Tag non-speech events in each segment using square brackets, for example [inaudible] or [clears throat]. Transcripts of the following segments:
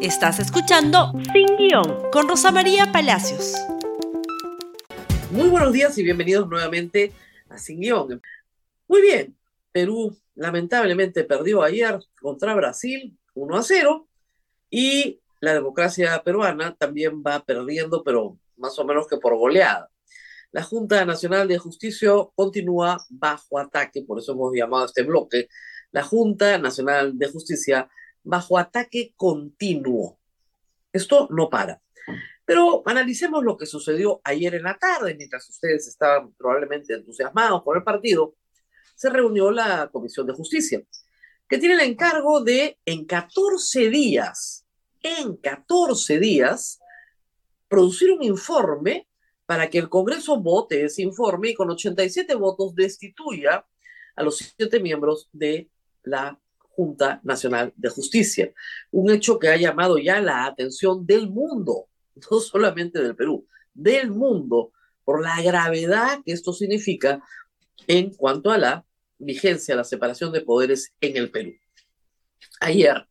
Estás escuchando Sin Guión con Rosa María Palacios. Muy buenos días y bienvenidos nuevamente a Sin Guión. Muy bien, Perú lamentablemente perdió ayer contra Brasil 1 a 0 y la democracia peruana también va perdiendo, pero más o menos que por goleada. La Junta Nacional de Justicia continúa bajo ataque, por eso hemos llamado a este bloque, la Junta Nacional de Justicia bajo ataque continuo. Esto no para. Pero analicemos lo que sucedió ayer en la tarde, mientras ustedes estaban probablemente entusiasmados por el partido, se reunió la Comisión de Justicia, que tiene el encargo de, en 14 días, en 14 días, producir un informe para que el Congreso vote ese informe y con 87 votos destituya a los siete miembros de la Junta Nacional de Justicia. Un hecho que ha llamado ya la atención del mundo, [laughs] no solamente del Perú, del mundo, por la gravedad que esto significa en cuanto a la vigencia, la separación de poderes en el Perú. Ayer,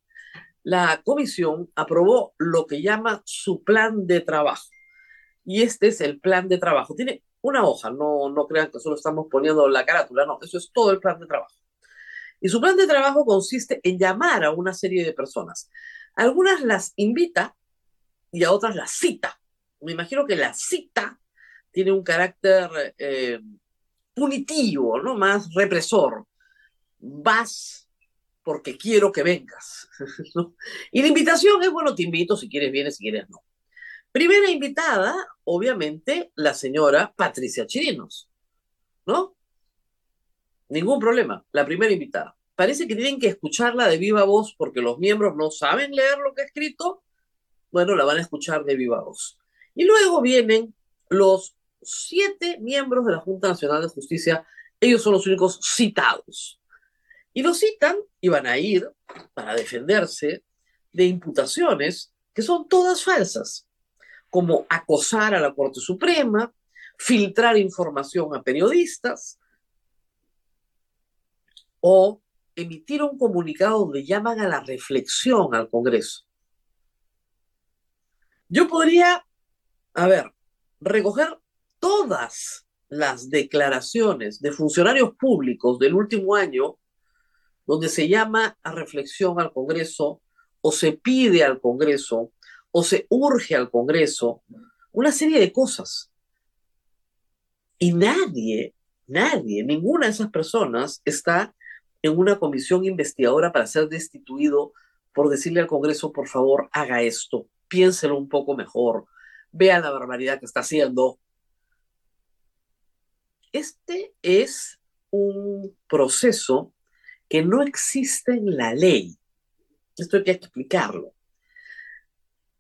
la comisión aprobó lo que llama su plan de trabajo. Y este es el plan de trabajo. Tiene una hoja, no, no crean que solo estamos poniendo la carátula, no, eso es todo el plan de trabajo. Y su plan de trabajo consiste en llamar a una serie de personas. Algunas las invita y a otras las cita. Me imagino que la cita tiene un carácter eh, punitivo, ¿no? Más represor. Vas porque quiero que vengas. [laughs] Y la invitación es, bueno, te invito, si quieres vienes, si quieres no. Primera invitada, obviamente, la señora Patricia Chirinos, ¿no? Ningún problema, la primera invitada. Parece que tienen que escucharla de viva voz porque los miembros no saben leer lo que ha escrito. Bueno, la van a escuchar de viva voz. Y luego vienen los siete miembros de la Junta Nacional de Justicia. Ellos son los únicos citados. Y los citan y van a ir para defenderse de imputaciones que son todas falsas, como acosar a la Corte Suprema, filtrar información a periodistas, o emitir un comunicado donde llaman a la reflexión al Congreso. Yo podría, a ver, recoger todas las declaraciones de funcionarios públicos del último año donde se llama a reflexión al Congreso o se pide al Congreso o se urge al Congreso una serie de cosas. Y nadie, nadie, ninguna de esas personas está en una comisión investigadora para ser destituido por decirle al Congreso, por favor, haga esto, piénselo un poco mejor, vea la barbaridad que está haciendo. Este es un proceso que no existe en la ley. Esto hay que explicarlo.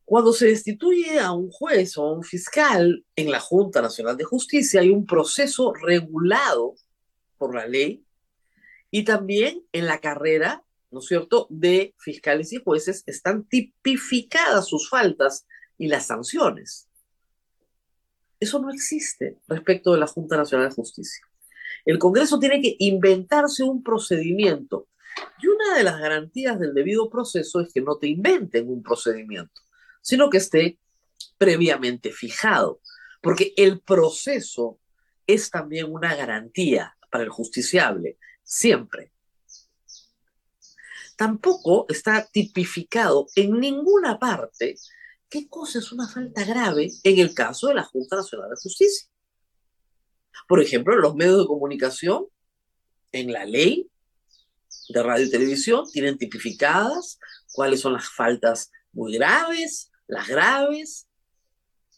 Cuando se destituye a un juez o a un fiscal en la Junta Nacional de Justicia, hay un proceso regulado por la ley y también en la carrera, ¿no es cierto?, de fiscales y jueces están tipificadas sus faltas y las sanciones. Eso no existe respecto de la Junta Nacional de Justicia. El Congreso tiene que inventarse un procedimiento. Y una de las garantías del debido proceso es que no te inventen un procedimiento, sino que esté previamente fijado. Porque el proceso es también una garantía para el justiciable siempre. Tampoco está tipificado en ninguna parte qué cosa es una falta grave en el caso de la Junta Nacional de Justicia. Por ejemplo, los medios de comunicación, en la ley de radio y televisión, tienen tipificadas cuáles son las faltas muy graves, las graves,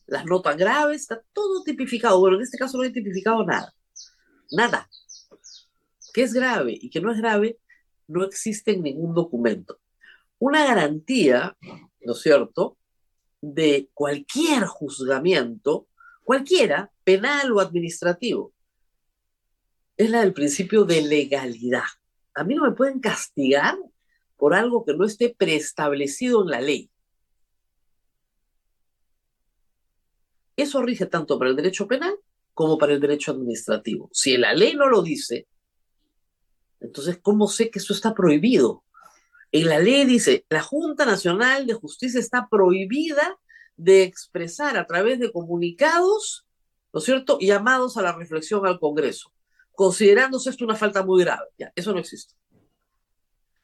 las no tan graves, está todo tipificado. Bueno, en este caso no hay tipificado nada. Nada que es grave y que no es grave, no existe en ningún documento. Una garantía, ¿no es cierto?, de cualquier juzgamiento, cualquiera, penal o administrativo, es la del principio de legalidad. A mí no me pueden castigar por algo que no esté preestablecido en la ley. Eso rige tanto para el derecho penal como para el derecho administrativo. Si la ley no lo dice, entonces, ¿cómo sé que eso está prohibido? En la ley dice, la Junta Nacional de Justicia está prohibida de expresar a través de comunicados, ¿no es cierto?, llamados a la reflexión al Congreso, considerándose esto una falta muy grave. Ya, eso no existe.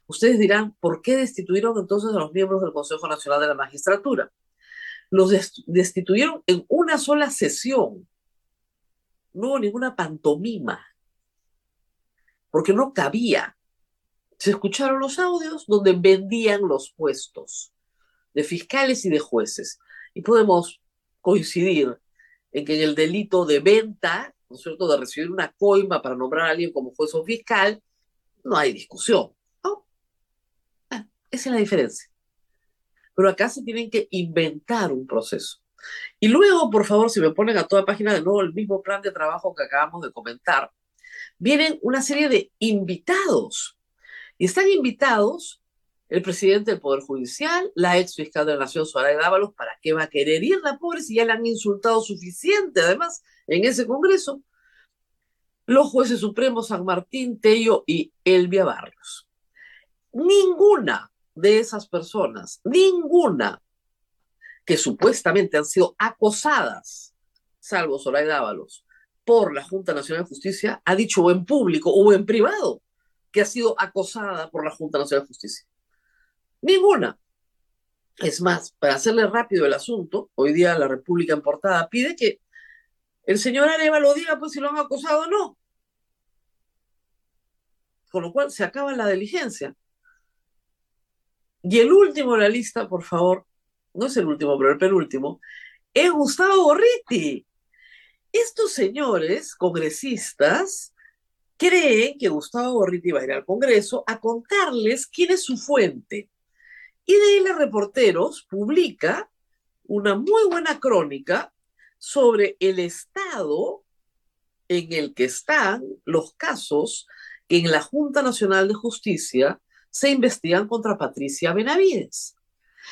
Ustedes dirán, ¿por qué destituyeron entonces a los miembros del Consejo Nacional de la Magistratura? Los destituyeron en una sola sesión. No hubo ninguna pantomima, porque no cabía. Se escucharon los audios donde vendían los puestos de fiscales y de jueces. Y podemos coincidir en que en el delito de venta, ¿no es cierto?, de recibir una coima para nombrar a alguien como juez o fiscal, no hay discusión. Ah, esa es la diferencia. Pero acá se tienen que inventar un proceso. Y luego, por favor, si me ponen a toda página de nuevo el mismo plan de trabajo que acabamos de comentar, vienen una serie de invitados. Y están invitados el presidente del Poder Judicial, la ex fiscal de la Nación, Soraya Dávalos, ¿para qué va a querer ir la pobre si ya le han insultado suficiente, además, en ese Congreso? Los jueces supremos San Martín, Tello y Elvia Barrios. Ninguna de esas personas, ninguna que supuestamente han sido acosadas, salvo Soraya Dávalos, por la Junta Nacional de Justicia, ha dicho o en público o en privado que ha sido acosada por la Junta Nacional de Justicia. Ninguna. Es más, para hacerle rápido el asunto, hoy día la República en portada pide que el señor Areva lo diga, pues si lo han acosado o no. Con lo cual se acaba la diligencia. Y el último en la lista, por favor, no es el último, pero el penúltimo, es Gustavo Gorriti. Estos señores congresistas creen que Gustavo Gorriti va a ir al Congreso a contarles quién es su fuente. Y DL Reporteros publica una muy buena crónica sobre el estado en el que están los casos que en la Junta Nacional de Justicia se investigan contra Patricia Benavides.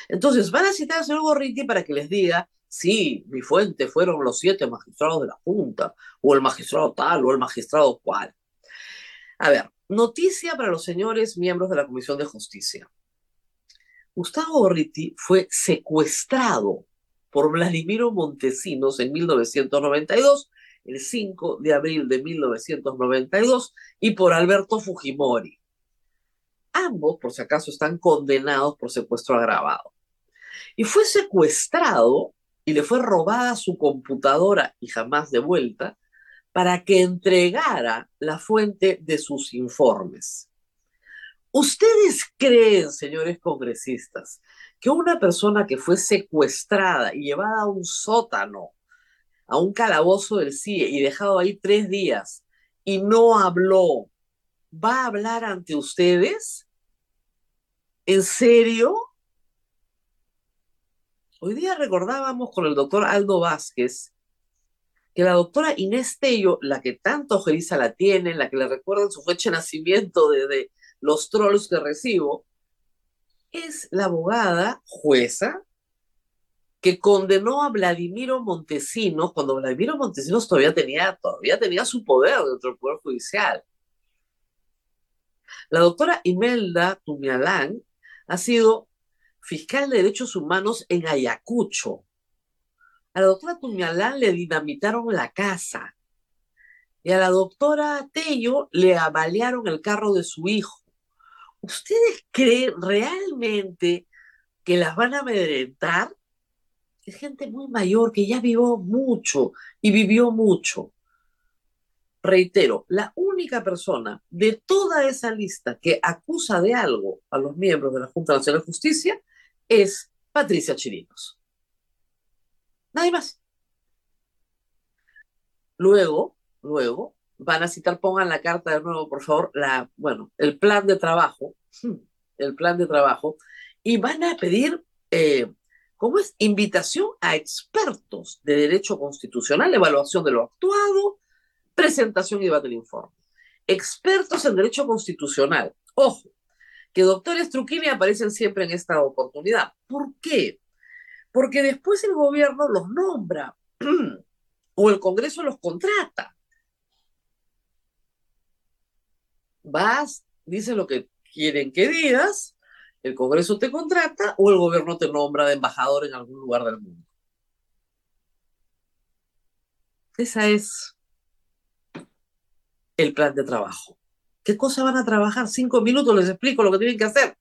Entonces, van a citar al señor Gorriti para que les diga, sí, mi fuente fueron los siete magistrados de la Junta, o el magistrado tal, o el magistrado cual. A ver, noticia para los señores miembros de la Comisión de Justicia. Gustavo Gorriti fue secuestrado por Vladimiro Montesinos en 1992, el 5 de abril de 1992, y por Alberto Fujimori. Ambos, por si acaso, están condenados por secuestro agravado. Y fue secuestrado y le fue robada su computadora y jamás devuelta para que entregara la fuente de sus informes. ¿Ustedes creen, señores congresistas, que una persona que fue secuestrada y llevada a un sótano, a un calabozo del CIE y dejado ahí tres días y no habló, va a hablar ante ustedes? ¿En serio? Hoy día recordábamos con el doctor Aldo Vázquez que la doctora Inés Tello, la que tanto ojeriza la tiene, la que le recuerdan su fecha de nacimiento desde los trolls que recibo, es la abogada jueza que condenó a Vladimiro Montesinos cuando Vladimiro Montesinos todavía tenía, todavía tenía su poder dentro del Poder Judicial. La doctora Imelda Tumialán ha sido fiscal de derechos humanos en Ayacucho. A la doctora Tumialán le dinamitaron la casa y a la doctora Tello le avaliaron el carro de su hijo. ¿Ustedes creen realmente que las van a amedrentar? Es gente muy mayor que ya vivió mucho y vivió mucho. Reitero, la única persona de toda esa lista que acusa de algo a los miembros de la Junta Nacional de Justicia es Patricia Chirinos. Nadie más. Luego, luego, van a citar, pongan la carta de nuevo, por favor, la, bueno, el plan de trabajo, el plan de trabajo, y van a pedir, eh, ¿cómo es? Invitación a expertos de derecho constitucional, evaluación de lo actuado, presentación y debate del informe. Expertos en derecho constitucional. Ojo, que doctores Truquini aparecen siempre en esta oportunidad. ¿Por qué? Porque después el gobierno los nombra [clears throat] o el Congreso los contrata. vas, dice lo que quieren que digas, el Congreso te contrata o el gobierno te nombra de embajador en algún lugar del mundo. Esa es el plan de trabajo. ¿Qué cosa van a trabajar? Cinco minutos les explico lo que tienen que hacer.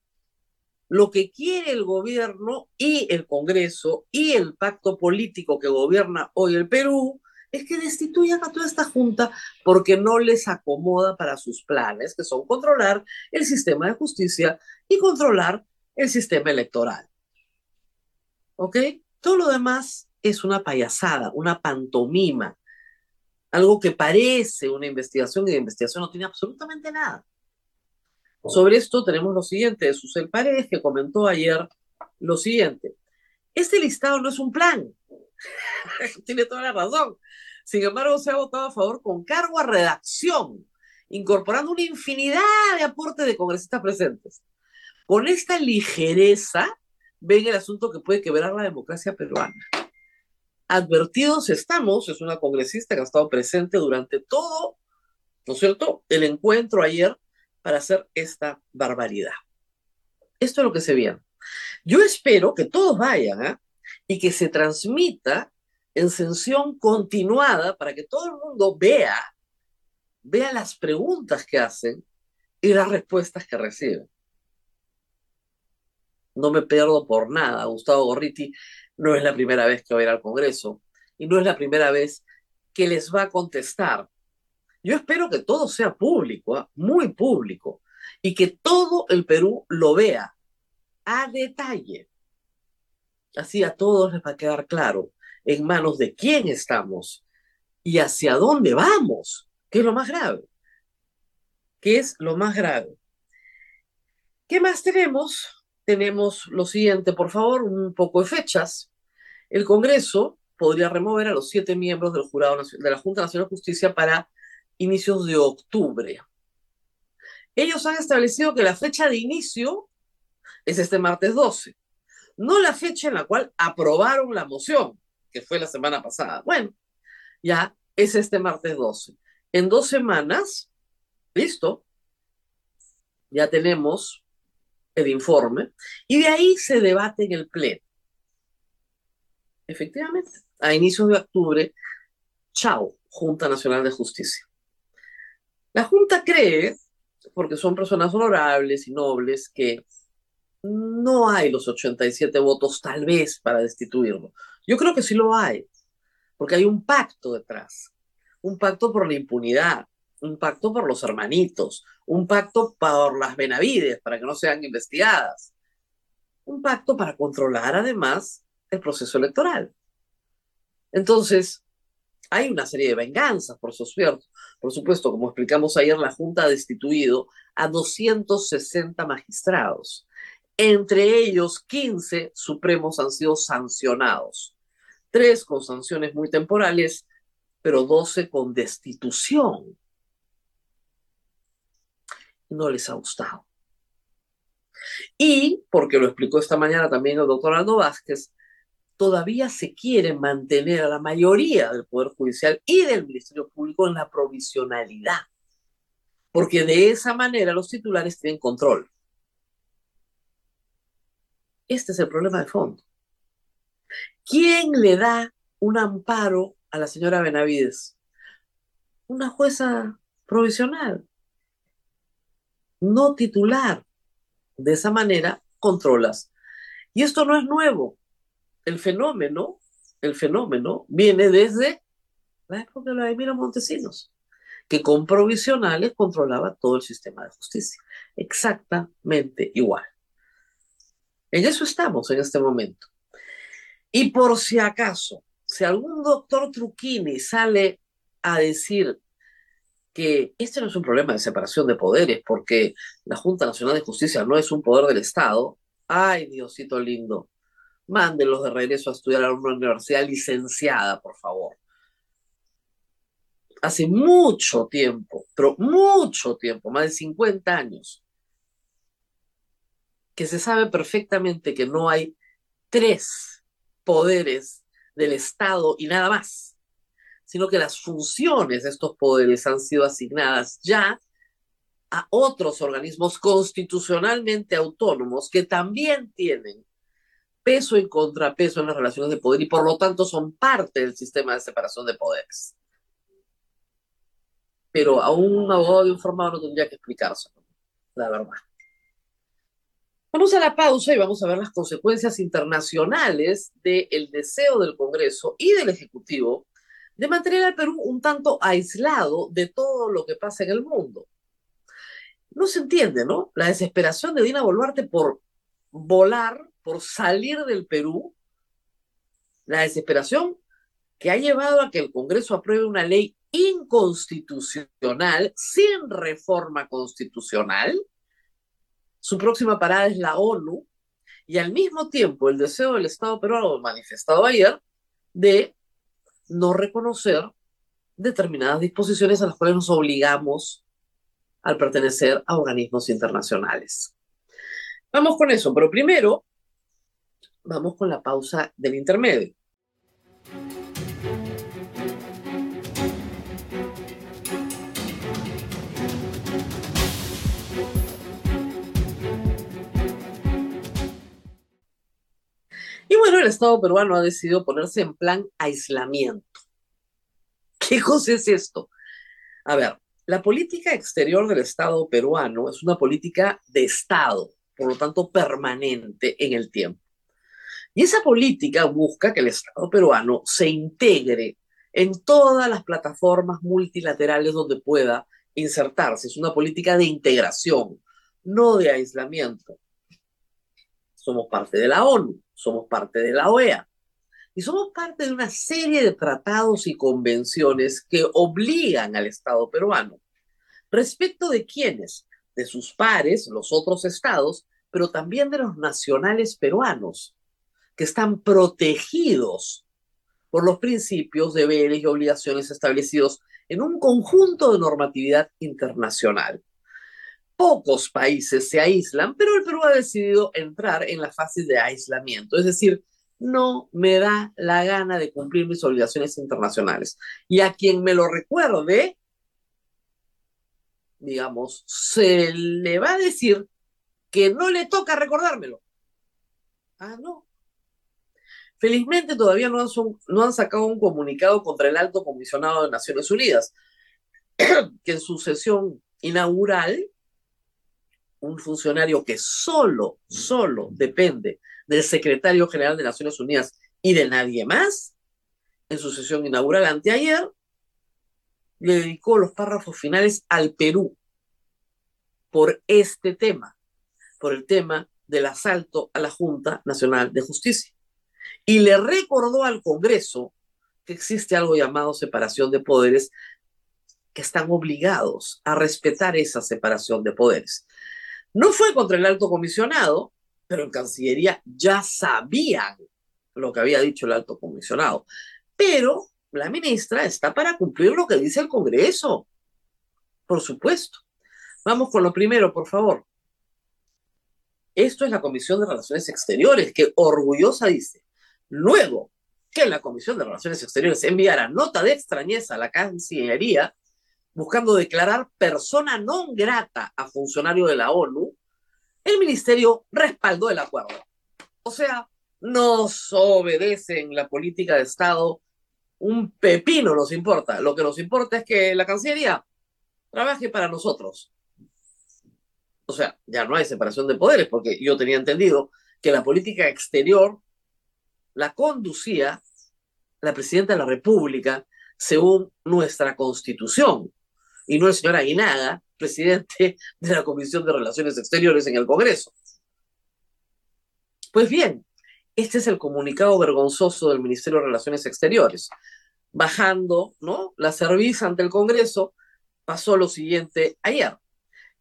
Lo que quiere el gobierno y el Congreso y el pacto político que gobierna hoy el Perú es que destituyan a toda esta junta porque no les acomoda para sus planes, que son controlar el sistema de justicia y controlar el sistema electoral. ¿Ok? Todo lo demás es una payasada, una pantomima, algo que parece una investigación y de investigación no tiene absolutamente nada. Sobre esto tenemos lo siguiente de Susel Paredes, que comentó ayer lo siguiente. Este listado no es un plan. [laughs] tiene toda la razón. Sin embargo, se ha votado a favor con cargo a redacción, incorporando una infinidad de aportes de congresistas presentes. Con esta ligereza ven el asunto que puede quebrar la democracia peruana. Advertidos estamos, es una congresista que ha estado presente durante todo, ¿no es cierto?, el encuentro ayer para hacer esta barbaridad. Esto es lo que se viene. Yo espero que todos vayan ¿eh? y que se transmita en sesión continuada para que todo el mundo vea, vea las preguntas que hacen y las respuestas que reciben. No me pierdo por nada. Gustavo Gorriti no es la primera vez que va a ir al Congreso y no es la primera vez que les va a contestar. Yo espero que todo sea público, ¿ah? muy público, y que todo el Perú lo vea a detalle. Así a todos les va a quedar claro en manos de quién estamos y hacia dónde vamos, que es lo más grave. ¿Qué es lo más grave? ¿Qué más tenemos? Tenemos lo siguiente, por favor, un poco de fechas. El Congreso podría remover a los siete miembros del jurado de la Junta Nacional de Justicia para inicios de octubre. Ellos han establecido que la fecha de inicio es este martes 12, no la fecha en la cual aprobaron la moción, que fue la semana pasada. Bueno, ya es este martes 12. En dos semanas, listo, ya tenemos el informe y de ahí se debate en el pleno. Efectivamente, a inicios de octubre, chao, Junta Nacional de Justicia. La Junta cree, porque son personas honorables y nobles, que no hay los 87 votos tal vez para destituirlo. Yo creo que sí lo hay, porque hay un pacto detrás, un pacto por la impunidad, un pacto por los hermanitos, un pacto por las Benavides para que no sean investigadas, un pacto para controlar además el proceso electoral. Entonces, hay una serie de venganzas, por supuesto. Por supuesto, como explicamos ayer, la Junta ha destituido a 260 magistrados. Entre ellos, 15 supremos han sido sancionados. Tres con sanciones muy temporales, pero 12 con destitución. No les ha gustado. Y, porque lo explicó esta mañana también el doctor Aldo Vázquez, todavía se quiere mantener a la mayoría del Poder Judicial y del Ministerio Público en la provisionalidad, porque de esa manera los titulares tienen control. Este es el problema de fondo. ¿Quién le da un amparo a la señora Benavides? Una jueza provisional, no titular. De esa manera controlas. Y esto no es nuevo. El fenómeno, el fenómeno viene desde la época de Vladimiro Montesinos, que con provisionales controlaba todo el sistema de justicia. Exactamente igual. En eso estamos en este momento. Y por si acaso, si algún doctor Truquini sale a decir que este no es un problema de separación de poderes, porque la Junta Nacional de Justicia no es un poder del Estado, ay, Diosito lindo, mándenlos de regreso a estudiar a una universidad licenciada, por favor. Hace mucho tiempo, pero mucho tiempo, más de 50 años, que se sabe perfectamente que no hay tres poderes del Estado y nada más, sino que las funciones de estos poderes han sido asignadas ya a otros organismos constitucionalmente autónomos que también tienen peso y contrapeso en las relaciones de poder y por lo tanto son parte del sistema de separación de poderes. Pero a un abogado informado no tendría que explicarse, la verdad. Vamos a la pausa y vamos a ver las consecuencias internacionales del deseo del Congreso y del Ejecutivo de mantener al Perú un tanto aislado de todo lo que pasa en el mundo. No se entiende, ¿no? La desesperación de Dina Boluarte por volar, por salir del Perú, la desesperación que ha llevado a que el Congreso apruebe una ley inconstitucional, sin reforma constitucional, su próxima parada es la ONU y al mismo tiempo el deseo del Estado peruano manifestado ayer de no reconocer determinadas disposiciones a las cuales nos obligamos al pertenecer a organismos internacionales. Vamos con eso, pero primero vamos con la pausa del intermedio. Y bueno, el Estado peruano ha decidido ponerse en plan aislamiento. [laughs] ¿Qué cosa es esto? A ver, la política exterior del Estado peruano es una política de Estado, por lo tanto permanente en el tiempo. Y esa política busca que el Estado peruano se integre en todas las plataformas multilaterales donde pueda insertarse. Es una política de integración, no de aislamiento. Somos parte de la ONU, somos parte de la OEA y somos parte de una serie de tratados y convenciones que obligan al Estado peruano. ¿Respecto de quiénes? De sus pares, los otros estados, pero también de los nacionales peruanos, que están protegidos por los principios, deberes y obligaciones establecidos en un conjunto de normatividad internacional. Pocos países se aíslan, pero el Perú ha decidido entrar en la fase de aislamiento, es decir, no me da la gana de cumplir mis obligaciones internacionales. Y a quien me lo recuerde, digamos, se le va a decir que no le toca recordármelo. Ah, no. Felizmente todavía no han, sacado un comunicado contra el alto comisionado de Naciones Unidas, [clears throat] que en su sesión inaugural un funcionario que solo, solo depende del secretario general de Naciones Unidas y de nadie más, en su sesión inaugural anteayer, le dedicó los párrafos finales al Perú por este tema, por el tema del asalto a la Junta Nacional de Justicia. Y le recordó al Congreso que existe algo llamado separación de poderes, que están obligados a respetar esa separación de poderes. No fue contra el alto comisionado, pero en Cancillería ya sabían lo que había dicho el alto comisionado. Pero la ministra está para cumplir lo que dice el Congreso. Por supuesto. Vamos con lo primero, por favor. Esto es la Comisión de Relaciones Exteriores, que orgullosa dice, luego que la Comisión de Relaciones Exteriores enviara nota de extrañeza a la Cancillería, buscando declarar persona non grata a funcionario de la ONU, el ministerio respaldó el acuerdo. O sea, nos obedecen la política de Estado, un pepino nos importa. Lo que nos importa es que la Cancillería trabaje para nosotros. O sea, ya no hay separación de poderes, porque yo tenía entendido que la política exterior la conducía la presidenta de la República según nuestra constitución y no el señor Aguinaga, presidente de la Comisión de Relaciones Exteriores en el Congreso. Pues bien, este es el comunicado vergonzoso del Ministerio de Relaciones Exteriores. Bajando ¿no? la cerviz ante el Congreso, pasó lo siguiente ayer.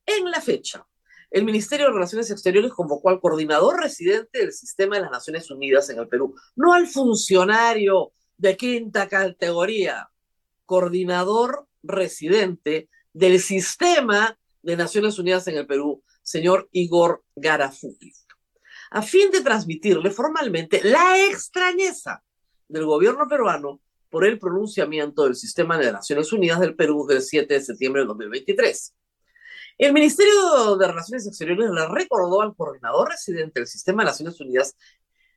En la fecha, el Ministerio de Relaciones Exteriores convocó al coordinador residente del sistema de las Naciones Unidas en el Perú, no al funcionario de quinta categoría, coordinador residente del sistema de Naciones Unidas en el Perú, señor Igor Garafuti, a fin de transmitirle formalmente la extrañeza del gobierno peruano por el pronunciamiento del sistema de Naciones Unidas del Perú del 7 de septiembre de 2023. El Ministerio de Relaciones Exteriores le recordó al coordinador residente del Sistema de Naciones Unidas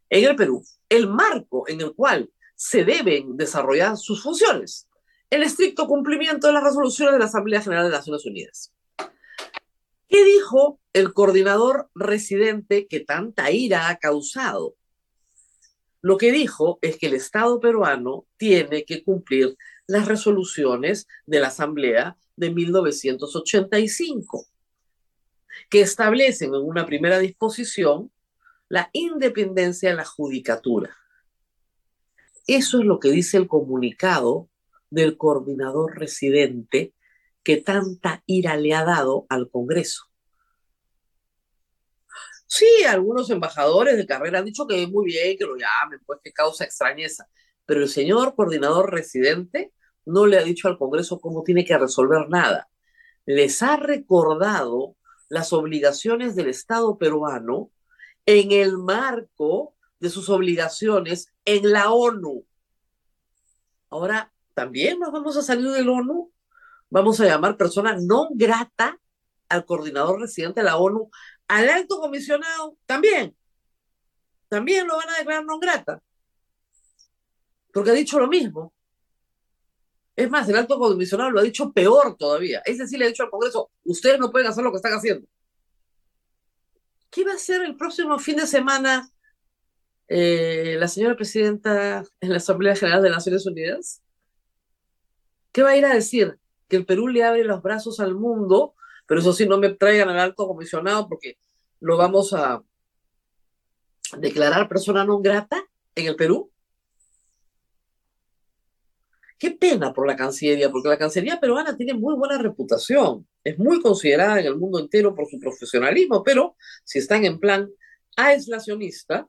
en el Perú el marco en el cual se deben desarrollar sus funciones, el estricto cumplimiento de las resoluciones de la Asamblea General de Naciones Unidas. ¿Qué dijo el coordinador residente que tanta ira ha causado? Lo que dijo es que el Estado peruano tiene que cumplir las resoluciones de la Asamblea de 1985, que establecen en una primera disposición la independencia de la judicatura. Eso es lo que dice el comunicado del coordinador residente que tanta ira le ha dado al Congreso. Sí, algunos embajadores de carrera han dicho que es muy bien que lo llamen, pues que causa extrañeza, pero el señor coordinador residente no le ha dicho al Congreso cómo tiene que resolver nada. Les ha recordado las obligaciones del Estado peruano en el marco de sus obligaciones en la ONU. Ahora, también nos vamos a salir del ONU. Vamos a llamar persona no grata al coordinador residente de la ONU, al alto comisionado, también. También lo van a declarar no grata. Porque ha dicho lo mismo. Es más, el alto comisionado lo ha dicho peor todavía. Es decir, le ha dicho al Congreso, ustedes no pueden hacer lo que están haciendo. ¿Qué va a hacer el próximo fin de semana eh, la señora presidenta en la Asamblea General de Naciones Unidas? ¿Qué va a ir a decir? Que el Perú le abre los brazos al mundo, pero eso sí, no me traigan al alto comisionado porque lo vamos a declarar persona no grata en el Perú. Qué pena por la Cancillería, porque la Cancillería peruana tiene muy buena reputación, es muy considerada en el mundo entero por su profesionalismo, pero si están en plan aislacionista,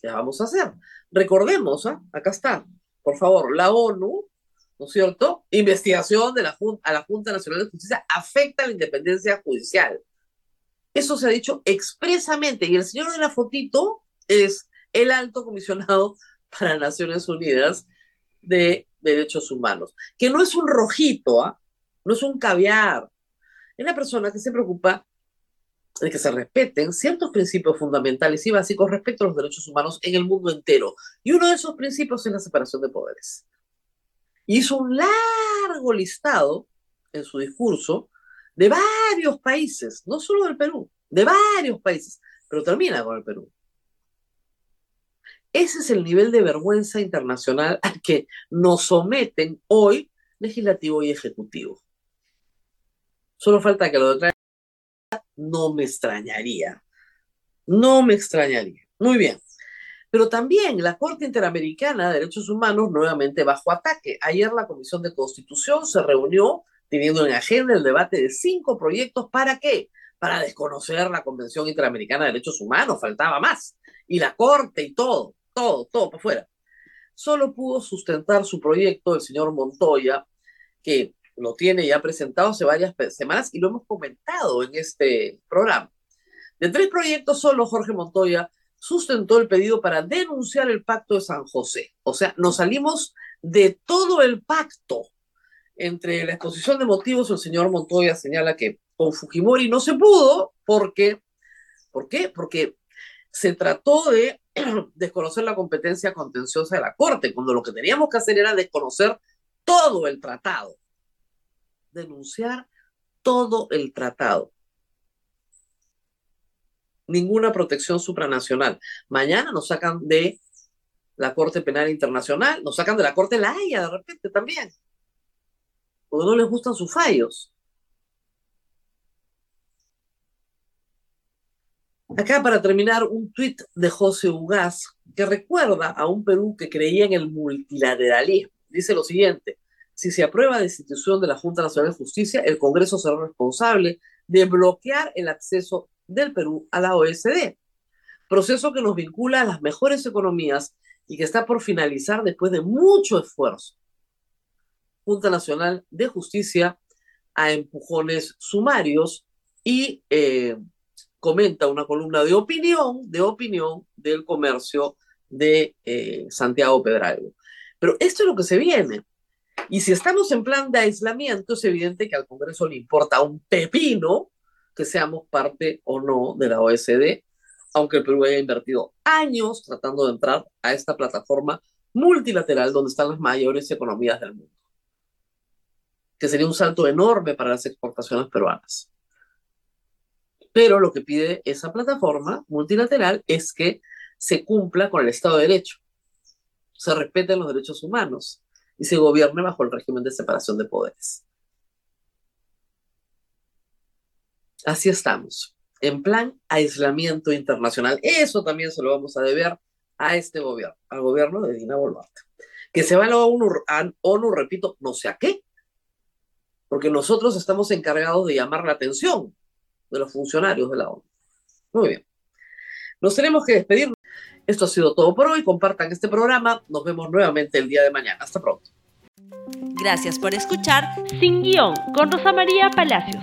¿qué vamos a hacer? Recordemos, ¿ah? acá está, por favor, la ONU, ¿no es cierto? Investigación de la a la Junta Nacional de Justicia afecta a la independencia judicial. Eso se ha dicho expresamente, y el señor de la fotito es el alto comisionado [laughs] para Naciones Unidas de derechos humanos, que no es un rojito, ¿ah? no es un caviar, es una persona que se preocupa de que se respeten ciertos principios fundamentales y básicos respecto a los derechos humanos en el mundo entero. Y uno de esos principios es la separación de poderes. Hizo un largo listado en su discurso de varios países, no solo del Perú, de varios países, pero termina con el Perú. Ese es el nivel de vergüenza internacional [laughs] al que nos someten hoy legislativo y ejecutivo. Solo falta que lo declare. No me extrañaría. No me extrañaría. Muy bien. Pero también la Corte Interamericana de Derechos Humanos nuevamente bajo ataque. Ayer la Comisión de Constitución se reunió teniendo en agenda el debate de cinco proyectos. ¿Para qué? Para desconocer la Convención Interamericana de Derechos Humanos. Faltaba más. Y la Corte y todo todo, todo para afuera. Solo pudo sustentar su proyecto el señor Montoya, que lo tiene ya presentado hace varias semanas y lo hemos comentado en este programa. De tres proyectos, solo Jorge Montoya sustentó el pedido para denunciar el pacto de San José. O sea, nos salimos de todo el pacto. Entre la exposición de motivos, el señor Montoya señala que con Fujimori no se pudo porque, ¿por qué? Porque se trató de [clears throat] desconocer la competencia contenciosa de la Corte, cuando lo que teníamos que hacer era desconocer todo el tratado, denunciar todo el tratado. Ninguna protección supranacional. Mañana nos sacan de la Corte Penal Internacional, nos sacan de la Corte La Haya de repente también, porque no les gustan sus fallos. Acá para terminar, un tuit de José Ugaz que recuerda a un Perú que creía en el multilateralismo. Dice lo siguiente, si se aprueba la destitución de la Junta Nacional de Justicia, el Congreso será responsable de bloquear el acceso del Perú a la OSD, proceso que nos vincula a las mejores economías y que está por finalizar después de mucho esfuerzo. Junta Nacional de Justicia a empujones sumarios y eh, comenta una columna de opinión, de opinión del comercio de eh, Santiago Pedralgo. Pero esto es lo que se viene. Y si estamos en plan de aislamiento, es evidente que al Congreso le importa un pepino que seamos parte o no de la OSD, aunque el Perú haya invertido años tratando de entrar a esta plataforma multilateral donde están las mayores economías del mundo, que sería un salto enorme para las exportaciones peruanas. Pero lo que pide esa plataforma multilateral es que se cumpla con el Estado de Derecho, se respeten los derechos humanos y se gobierne bajo el régimen de separación de poderes. Así estamos, en plan aislamiento internacional. Eso también se lo vamos a deber a este gobierno, al gobierno de Dina Boluarte, que se va a la ONU, repito, no sé a qué, porque nosotros estamos encargados de llamar la atención de los funcionarios de la ONU. Muy bien. Nos tenemos que despedir. Esto ha sido todo por hoy. Compartan este programa. Nos vemos nuevamente el día de mañana. Hasta pronto. Gracias por escuchar Sin Guión con Rosa María Palacios.